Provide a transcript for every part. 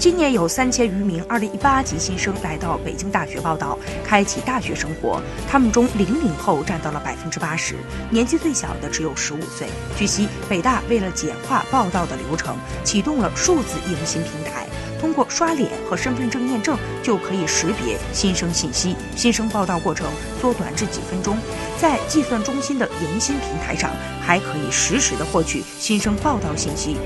今年有三千余名2018级新生来到北京大学报道，开启大学生活。他们中零零后占到了百分之八十，年纪最小的只有十五岁。据悉，北大为了简化报到的流程，启动了数字迎新平台，通过刷脸和身份证验证就可以识别新生信息，新生报到过程缩短至几分钟。在计算中心的迎新平台上，还可以实时的获取新生报到信息。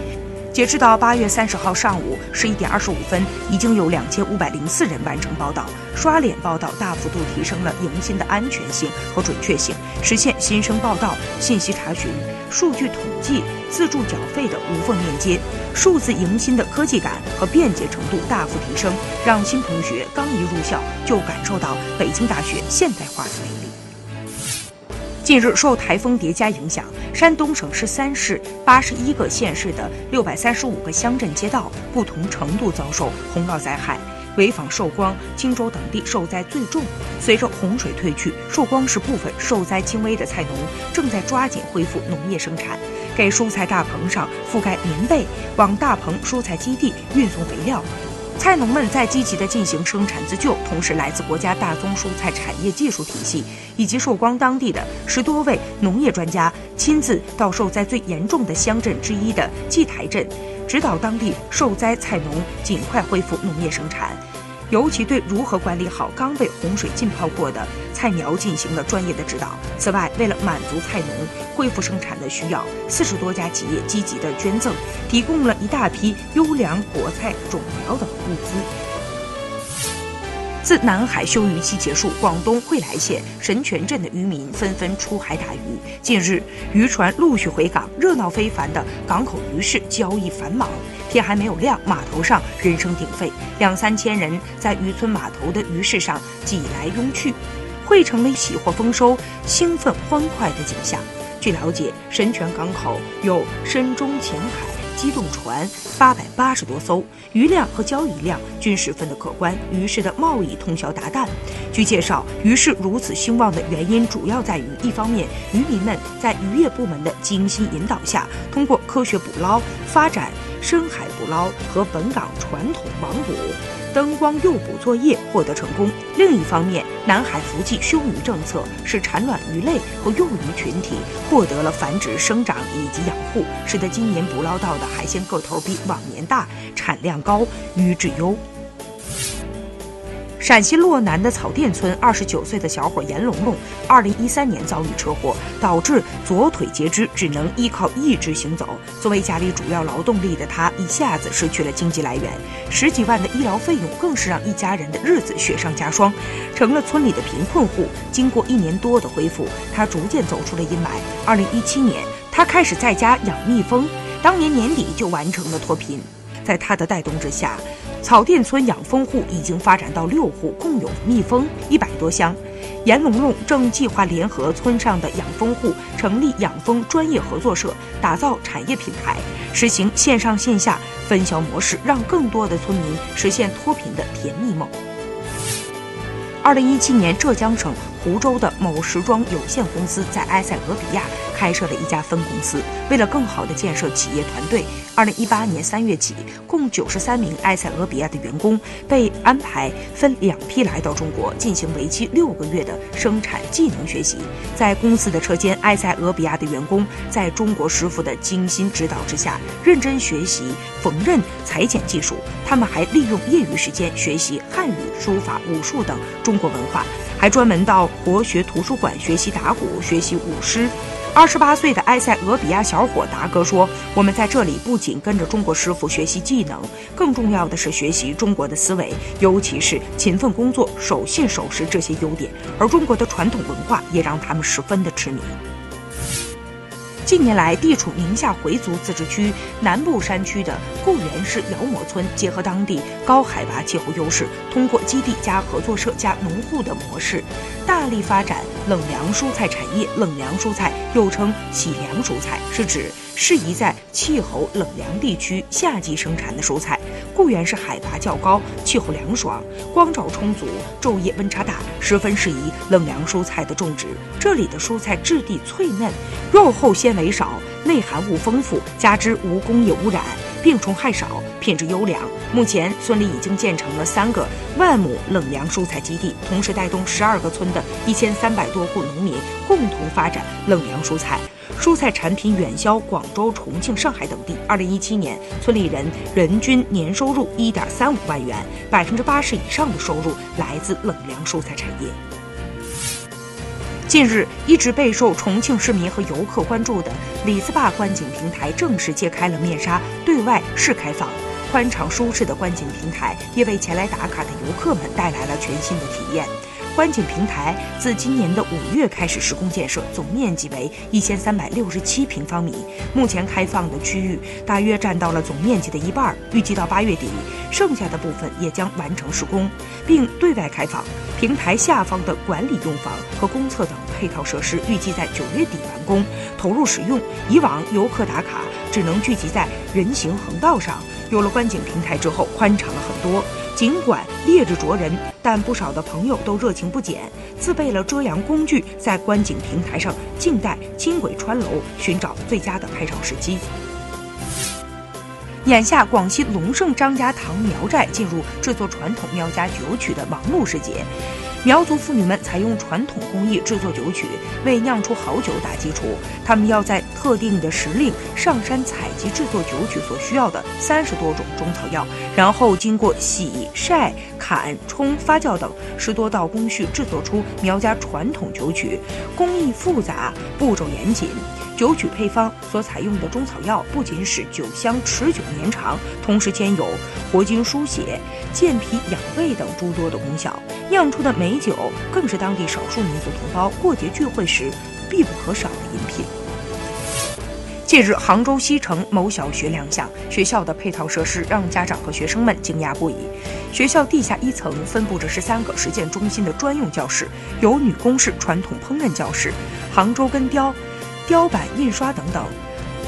截止到八月三十号上午十一点二十五分，已经有两千五百零四人完成报道。刷脸报道大幅度提升了迎新的安全性和准确性，实现新生报道、信息查询、数据统计、自助缴费的无缝链接。数字迎新的科技感和便捷程度大幅提升，让新同学刚一入校就感受到北京大学现代化的魅力。近日，受台风叠加影响，山东省十三市八十一个县市的六百三十五个乡镇街道不同程度遭受洪涝灾害，潍坊、寿光、青州等地受灾最重。随着洪水退去，寿光市部分受灾轻微的菜农正在抓紧恢复农业生产，给蔬菜大棚上覆盖棉被，往大棚蔬菜基地运送肥料。菜农们在积极地进行生产自救，同时来自国家大宗蔬菜产业技术体系以及寿光当地的十多位农业专家亲自到受灾最严重的乡镇之一的祭台镇，指导当地受灾菜农尽快恢复农业生产。尤其对如何管理好刚被洪水浸泡过的菜苗进行了专业的指导。此外，为了满足菜农恢复生产的需要，四十多家企业积极的捐赠，提供了一大批优良果菜种苗等物资。自南海休渔期结束，广东惠来县神泉镇的渔民纷纷出海打鱼。近日，渔船陆续回港，热闹非凡的港口鱼市交易繁忙。天还没有亮，码头上人声鼎沸，两三千人在渔村码头的鱼市上挤来拥去，汇成了喜获丰收、兴奋欢快的景象。据了解，神泉港口有深中浅海。机动船八百八十多艘，渔量和交易量均十分的可观，于是的贸易通宵达旦。据介绍，于是如此兴旺的原因主要在于，一方面，渔民们在渔业部门的精心引导下，通过科学捕捞，发展深海捕捞和本港传统网捕。灯光诱捕作业获得成功。另一方面，南海福记休渔政策使产卵鱼类和幼鱼群体获得了繁殖、生长以及养护，使得今年捕捞到的海鲜个头比往年大，产量高，鱼质优。陕西洛南的草甸村二十九岁的小伙严龙龙，二零一三年遭遇车祸，导致左腿截肢，只能依靠义肢行走。作为家里主要劳动力的他，一下子失去了经济来源，十几万的医疗费用更是让一家人的日子雪上加霜，成了村里的贫困户。经过一年多的恢复，他逐渐走出了阴霾。二零一七年，他开始在家养蜜蜂，当年年底就完成了脱贫。在他的带动之下。草甸村养蜂户已经发展到六户，共有蜜蜂一百多箱。严龙龙正计划联合村上的养蜂户，成立养蜂专业合作社，打造产业品牌，实行线上线下分销模式，让更多的村民实现脱贫的甜蜜梦。二零一七年，浙江省湖州的某时装有限公司在埃塞俄比亚开设了一家分公司。为了更好地建设企业团队，二零一八年三月起，共九十三名埃塞俄比亚的员工被安排分两批来到中国，进行为期六个月的生产技能学习。在公司的车间，埃塞俄比亚的员工在中国师傅的精心指导之下，认真学习缝纫、裁剪技术。他们还利用业余时间学习汉语、书法、武术等中国文化，还专门到国学图书馆学习打鼓、学习舞狮。二十八岁的埃塞俄比亚小伙达哥说：“我们在这里不仅跟着中国师傅学习技能，更重要的是学习中国的思维，尤其是勤奋工作、守信守时这些优点。而中国的传统文化也让他们十分的痴迷。”近年来，地处宁夏回族自治区南部山区的固原市姚磨村，结合当地高海拔气候优势，通过基地加合作社加农户的模式，大力发展冷凉蔬菜产业。冷凉蔬菜又称喜凉蔬菜，是指适宜在气候冷凉地区夏季生产的蔬菜。固原是海拔较高，气候凉爽，光照充足，昼夜温差大，十分适宜冷凉蔬菜的种植。这里的蔬菜质地脆嫩，肉厚纤维少，内含物丰富，加之无工业污染，病虫害少。品质优良。目前，村里已经建成了三个万亩冷粮蔬菜基地，同时带动十二个村的一千三百多户农民共同发展冷粮蔬菜。蔬菜产品远销广州、重庆、上海等地。二零一七年，村里人人均年收入一点三五万元，百分之八十以上的收入来自冷粮蔬菜产业。近日，一直备受重庆市民和游客关注的李子坝观景平台正式揭开了面纱，对外试开放。宽敞舒适的观景平台也为前来打卡的游客们带来了全新的体验。观景平台自今年的五月开始施工建设，总面积为一千三百六十七平方米。目前开放的区域大约占到了总面积的一半，预计到八月底，剩下的部分也将完成施工，并对外开放。平台下方的管理用房和公厕等配套设施预计在九月底完工投入使用。以往游客打卡只能聚集在人行横道上，有了观景平台之后，宽敞了很多。尽管烈日灼人，但不少的朋友都热情不减，自备了遮阳工具，在观景平台上静待轻轨穿楼，寻找最佳的拍照时机。眼下，广西龙胜张家塘苗寨进入制作传统苗家酒曲的忙碌时节。苗族妇女们采用传统工艺制作酒曲，为酿出好酒打基础。他们要在特定的时令上山采集制作酒曲所需要的三十多种中草药，然后经过洗、晒、砍、冲、发酵等十多道工序，制作出苗家传统酒曲。工艺复杂，步骤严谨。酒曲配方所采用的中草药不仅使酒香持久绵长，同时兼有活筋疏血、健脾养胃等诸多的功效。酿出的美酒更是当地少数民族同胞过节聚会时必不可少的饮品。近日，杭州西城某小学亮相，学校的配套设施让家长和学生们惊讶不已。学校地下一层分布着十三个实践中心的专用教室，有女工式传统烹饪教室、杭州根雕。雕版印刷等等，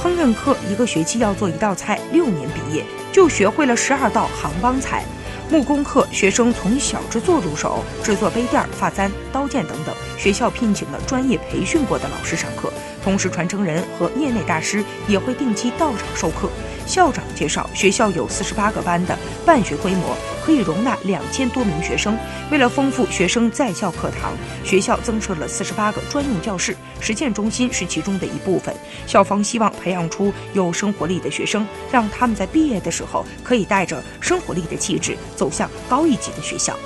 烹饪课一个学期要做一道菜，六年毕业就学会了十二道杭帮菜。木工课学生从小制作入手，制作杯垫、发簪、刀剑等等。学校聘请了专业培训过的老师上课，同时传承人和业内大师也会定期到场授课。校长介绍，学校有四十八个班的办学规模，可以容纳两千多名学生。为了丰富学生在校课堂，学校增设了四十八个专用教室，实践中心是其中的一部分。校方希望培养出有生活力的学生，让他们在毕业的时候可以带着生活力的气质走向高一级的学校。